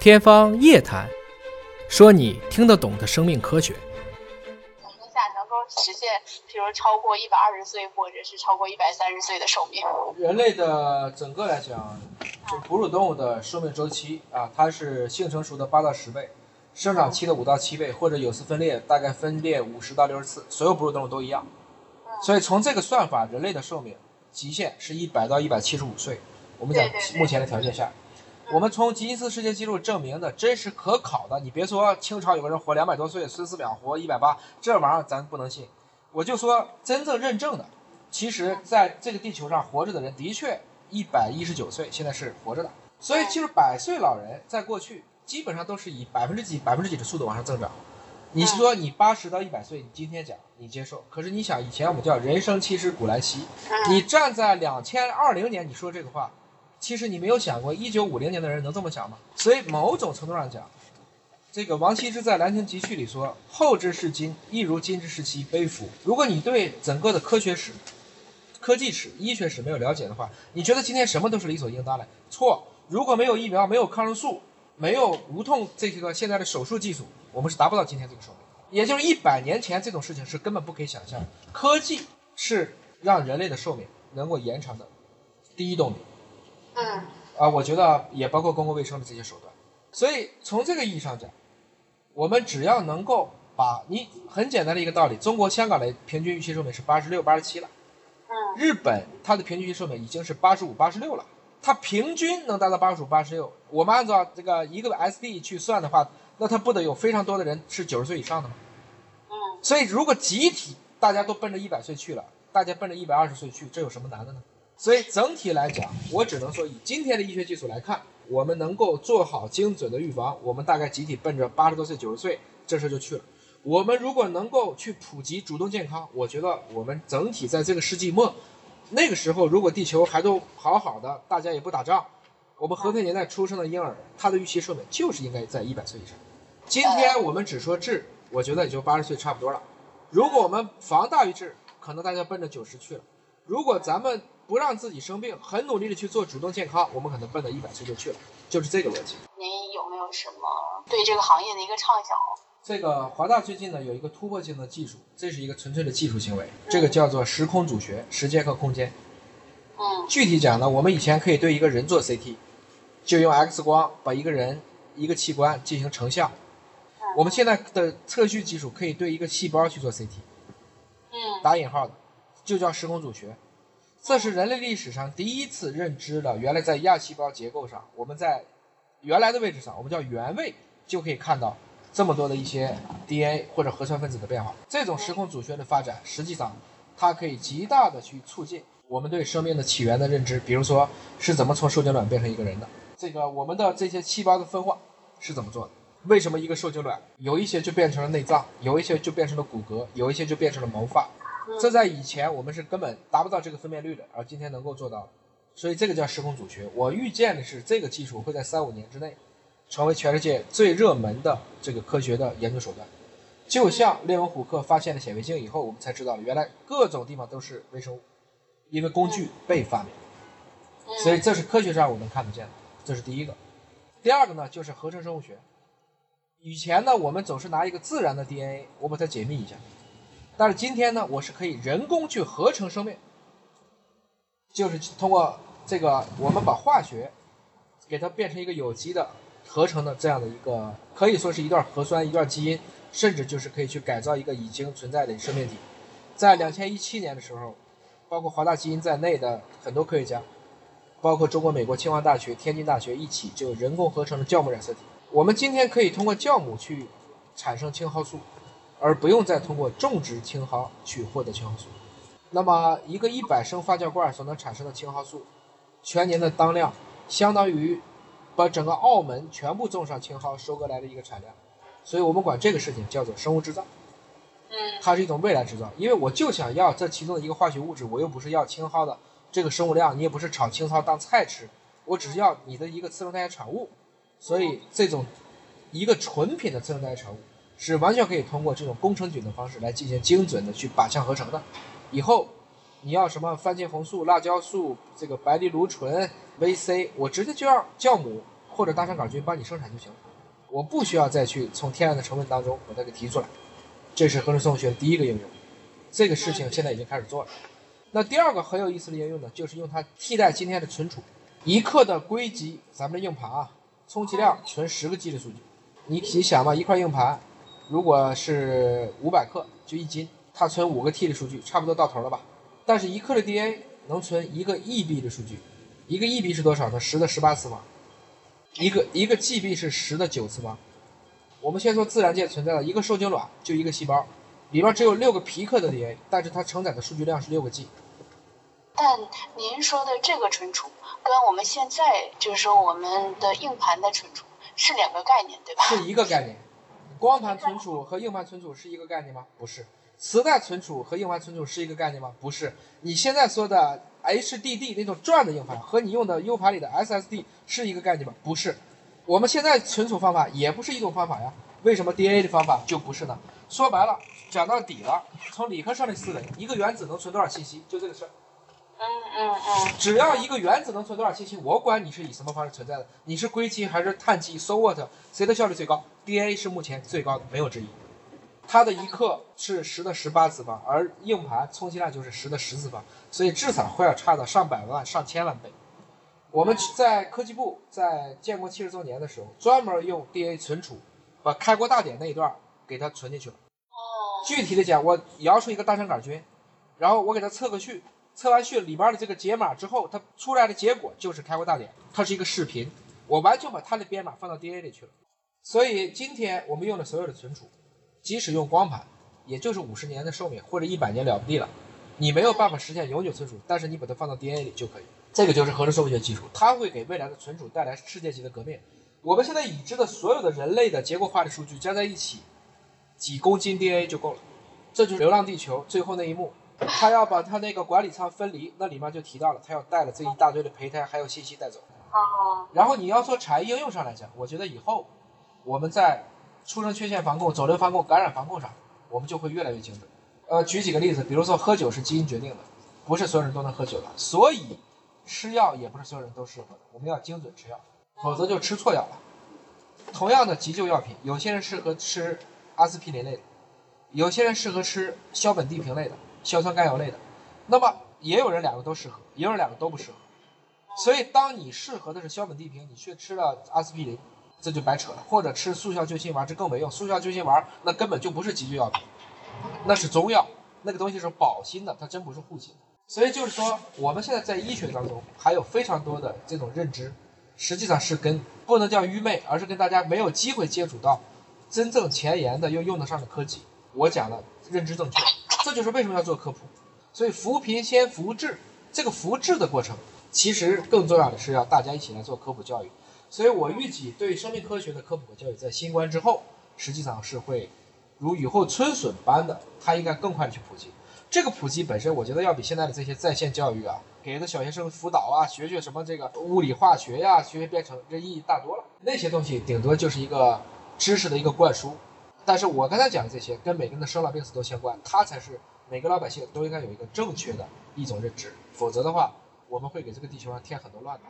天方夜谭，说你听得懂的生命科学。情况下能够实现，比如超过一百二十岁，或者是超过一百三十岁的寿命？人类的整个来讲，就哺乳动物的寿命周期啊，它是性成熟的八到十倍，生长期的五到七倍，或者有丝分裂大概分裂五十到六十次，所有哺乳动物都一样。所以从这个算法，人类的寿命极限是一百到一百七十五岁。我们讲目前的条件下，我们从吉尼斯世界纪录证明的真实可考的，你别说清朝有个人活两百多岁，孙思邈活一百八，这玩意儿咱不能信。我就说真正认证的，其实在这个地球上活着的人的确一百一十九岁，现在是活着的。所以其实百岁老人在过去基本上都是以百分之几、百分之几的速度往上增长。你说你八十到一百岁，你今天讲你接受，可是你想以前我们叫人生七十古来稀，你站在两千二零年你说这个话，其实你没有想过一九五零年的人能这么想吗？所以某种程度上讲，这个王羲之在《兰亭集序》里说：“后之视今，亦如今之视其悲夫。”如果你对整个的科学史、科技史、医学史没有了解的话，你觉得今天什么都是理所应当的？错！如果没有疫苗，没有抗生素，没有无痛这个现在的手术技术，我们是达不到今天这个寿命。也就是一百年前这种事情是根本不可以想象。科技是让人类的寿命能够延长的第一动力。嗯啊，我觉得也包括公共卫生的这些手段。所以从这个意义上讲，我们只要能够把你很简单的一个道理，中国香港的平均预期寿命是八十六、八十七了，嗯日本它的平均预期寿命已经是八十五、八十六了，它平均能达到八十五、八十六。我们按照这个一个 SD 去算的话，那它不得有非常多的人是九十岁以上的吗？嗯所以如果集体大家都奔着一百岁去了，大家奔着一百二十岁去，这有什么难的呢？所以整体来讲，我只能说以今天的医学技术来看，我们能够做好精准的预防，我们大概集体奔着八十多岁、九十岁这事就去了。我们如果能够去普及主动健康，我觉得我们整体在这个世纪末，那个时候如果地球还都好好的，大家也不打仗，我们和平年代出生的婴儿，他的预期寿命就是应该在一百岁以上。今天我们只说治，我觉得也就八十岁差不多了。如果我们防大于治，可能大家奔着九十去了。如果咱们不让自己生病，很努力的去做主动健康，我们可能奔着一百岁就去了，就是这个逻辑。您有没有什么对这个行业的一个畅想？这个华大最近呢有一个突破性的技术，这是一个纯粹的技术行为，这个叫做时空组学，时间和空间。嗯具体讲呢，我们以前可以对一个人做 CT，就用 X 光把一个人一个器官进行成像。我们现在的测序技术可以对一个细胞去做 CT，嗯打引号的，就叫时空组学。这是人类历史上第一次认知了，原来在亚细胞结构上，我们在原来的位置上，我们叫原位，就可以看到这么多的一些 DNA 或者核酸分子的变化。这种时空主学的发展，实际上它可以极大的去促进我们对生命的起源的认知，比如说是怎么从受精卵变成一个人的，这个我们的这些细胞的分化是怎么做的。为什么一个受精卵有一些就变成了内脏，有一些就变成了骨骼，有一些就变成了毛发？这在以前我们是根本达不到这个分辨率的，而今天能够做到，所以这个叫时空组学。我预见的是这个技术会在三五年之内，成为全世界最热门的这个科学的研究手段。就像列文虎克发现了显微镜以后，我们才知道了原来各种地方都是微生物，因为工具被发明，所以这是科学上我们看得见的，这是第一个。第二个呢，就是合成生物学。以前呢，我们总是拿一个自然的 DNA，我把它解密一下。但是今天呢，我是可以人工去合成生命，就是通过这个，我们把化学给它变成一个有机的合成的这样的一个，可以说是一段核酸、一段基因，甚至就是可以去改造一个已经存在的生命体。在两千一七年的时候，包括华大基因在内的很多科学家，包括中国、美国清华大学、天津大学一起就人工合成了酵母染色体。我们今天可以通过酵母去产生青蒿素。而不用再通过种植青蒿去获得青蒿素。那么，一个一百升发酵罐所能产生的青蒿素，全年的当量相当于把整个澳门全部种上青蒿收割来的一个产量。所以我们管这个事情叫做生物制造，嗯它是一种未来制造。因为我就想要这其中的一个化学物质，我又不是要青蒿的这个生物量，你也不是炒青蒿当菜吃，我只是要你的一个次生代谢产物。所以这种一个纯品的次生代谢产物。是完全可以通过这种工程菌的方式来进行精准的去靶向合成的。以后你要什么番茄红素、辣椒素、这个白藜芦醇、VC，我直接就让酵母或者大肠杆菌帮你生产就行了，我不需要再去从天然的成分当中把它给提出来。这是合成生物学的第一个应用，这个事情现在已经开始做了。那第二个很有意思的应用呢，就是用它替代今天的存储。一克的硅基，咱们的硬盘啊，充其量存十个 G 的数据。你你想嘛，一块硬盘如果是五百克，就一斤，它存五个 T 的数据，差不多到头了吧？但是，一克的 DNA 能存一个 EB 的数据，一个 EB 是多少呢？十的十八次方，一个一个 GB 是十的九次方。我们先说自然界存在的一个受精卵就一个细胞，里边只有六个皮克的 DNA，但是它承载的数据量是六个 G。但您说的这个存储跟我们现在就是说我们的硬盘的存储是两个概念，对吧？是一个概念。光盘存储和硬盘存储是一个概念吗？不是。磁带存储和硬盘存储是一个概念吗？不是。你现在说的 HDD 那种转的硬盘和你用的 U 盘里的 SSD 是一个概念吗？不是。我们现在存储方法也不是一种方法呀，为什么 DNA 的方法就不是呢？说白了，讲到底了，从理科上的思维，一个原子能存多少信息，就这个事儿。嗯嗯嗯。只要一个原子能存多少信息，我管你是以什么方式存在的，你是硅基还是碳基，so what，谁的效率最高？DNA 是目前最高的，没有之一。它的一克是十的十八次方，而硬盘充其量就是十的十次方，所以至少会要差到上百万、上千万倍。我们在科技部在建国七十周年的时候，专门用 DNA 存储，把开国大典那一段给它存进去了。哦。具体的讲，我摇出一个大肠杆菌，然后我给它测个序，测完序里边的这个解码之后，它出来的结果就是开国大典，它是一个视频，我完全把它的编码放到 DNA 里去了。所以今天我们用的所有的存储，即使用光盘，也就是五十年的寿命或者一百年了不地了，你没有办法实现永久存储，但是你把它放到 DNA 里就可以。这个就是合成生物学技术，它会给未来的存储带来世界级的革命。我们现在已知的所有的人类的结构化的数据加在一起，几公斤 DNA 就够了。这就是《流浪地球》最后那一幕，他要把他那个管理舱分离，那里面就提到了，他要带了这一大堆的胚胎还有信息带走。哦。然后你要说产业应用上来讲，我觉得以后我们在出生缺陷防控、肿瘤防控、感染防控上，我们就会越来越精准。呃，举几个例子，比如说喝酒是基因决定的，不是所有人都能喝酒的，所以。吃药也不是所有人都适合的，我们要精准吃药，否则就吃错药了。同样的急救药品，有些人适合吃阿司匹林类的，有些人适合吃硝苯地平类的、硝酸甘油类的，那么也有人两个都适合，也有人两个都不适合。所以，当你适合的是硝苯地平，你却吃了阿司匹林，这就白扯了。或者吃速效救心丸，这更没用。速效救心丸那根本就不是急救药品，那是中药，那个东西是保心的，它真不是护心。所以就是说，我们现在在医学当中还有非常多的这种认知，实际上是跟不能叫愚昧，而是跟大家没有机会接触到真正前沿的又用得上的科技。我讲了认知正确，这就是为什么要做科普。所以扶贫先扶志，这个扶志的过程，其实更重要的是要大家一起来做科普教育。所以我预计对生命科学的科普教育在新冠之后，实际上是会如雨后春笋般的，它应该更快的去普及。这个普及本身，我觉得要比现在的这些在线教育啊，给的小学生辅导啊，学学什么这个物理化学呀，学学编程，这意义大多了。那些东西顶多就是一个知识的一个灌输，但是我刚才讲的这些，跟每个人的生老病死都相关，它才是每个老百姓都应该有一个正确的一种认知，否则的话，我们会给这个地球上添很多乱的。